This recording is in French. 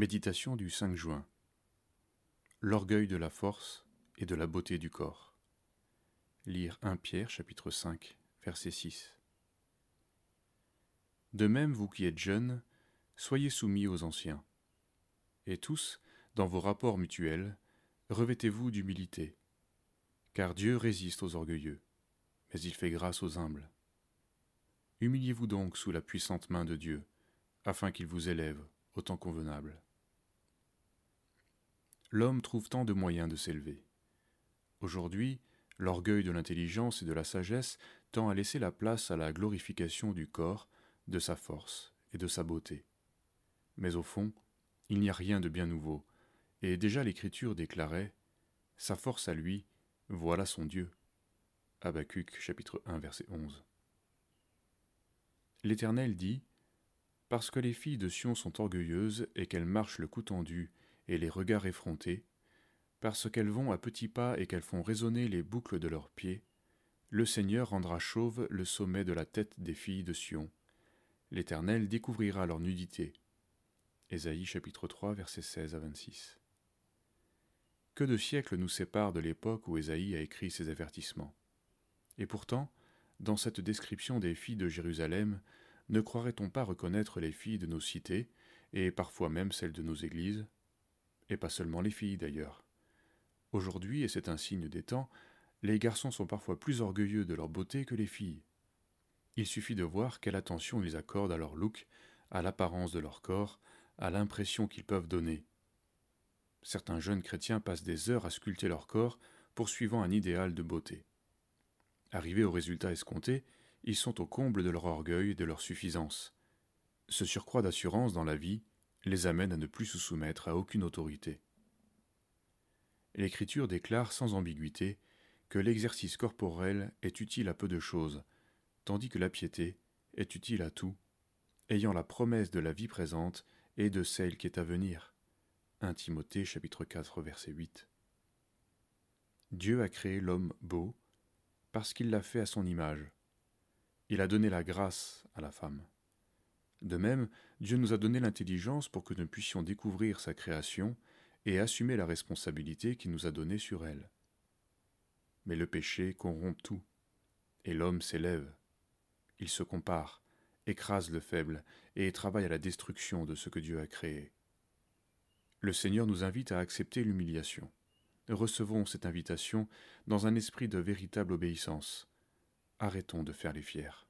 Méditation du 5 juin. L'orgueil de la force et de la beauté du corps. Lire 1 Pierre chapitre 5 verset 6. De même, vous qui êtes jeunes, soyez soumis aux anciens. Et tous, dans vos rapports mutuels, revêtez-vous d'humilité. Car Dieu résiste aux orgueilleux, mais il fait grâce aux humbles. Humiliez-vous donc sous la puissante main de Dieu, afin qu'il vous élève au temps convenable. L'homme trouve tant de moyens de s'élever. Aujourd'hui, l'orgueil de l'intelligence et de la sagesse tend à laisser la place à la glorification du corps, de sa force et de sa beauté. Mais au fond, il n'y a rien de bien nouveau, et déjà l'Écriture déclarait Sa force à lui, voilà son Dieu. Habacuc chapitre 1 verset 11. L'Éternel dit Parce que les filles de Sion sont orgueilleuses et qu'elles marchent le cou tendu et les regards effrontés, parce qu'elles vont à petits pas et qu'elles font résonner les boucles de leurs pieds, le Seigneur rendra chauve le sommet de la tête des filles de Sion. L'Éternel découvrira leur nudité. Ésaïe chapitre 3 versets 16 à 26. Que de siècles nous séparent de l'époque où Ésaïe a écrit ces avertissements. Et pourtant, dans cette description des filles de Jérusalem, ne croirait-on pas reconnaître les filles de nos cités, et parfois même celles de nos églises? Et pas seulement les filles d'ailleurs. Aujourd'hui, et c'est un signe des temps, les garçons sont parfois plus orgueilleux de leur beauté que les filles. Il suffit de voir quelle attention ils accordent à leur look, à l'apparence de leur corps, à l'impression qu'ils peuvent donner. Certains jeunes chrétiens passent des heures à sculpter leur corps, poursuivant un idéal de beauté. Arrivés au résultat escompté, ils sont au comble de leur orgueil et de leur suffisance. Ce surcroît d'assurance dans la vie les amène à ne plus se soumettre à aucune autorité. L'Écriture déclare sans ambiguïté que l'exercice corporel est utile à peu de choses, tandis que la piété est utile à tout, ayant la promesse de la vie présente et de celle qui est à venir. 1 Timothée chapitre 4 verset 8. Dieu a créé l'homme beau parce qu'il l'a fait à son image. Il a donné la grâce à la femme. De même, Dieu nous a donné l'intelligence pour que nous puissions découvrir sa création et assumer la responsabilité qu'il nous a donnée sur elle. Mais le péché corrompt tout, et l'homme s'élève. Il se compare, écrase le faible et travaille à la destruction de ce que Dieu a créé. Le Seigneur nous invite à accepter l'humiliation. Recevons cette invitation dans un esprit de véritable obéissance. Arrêtons de faire les fiers.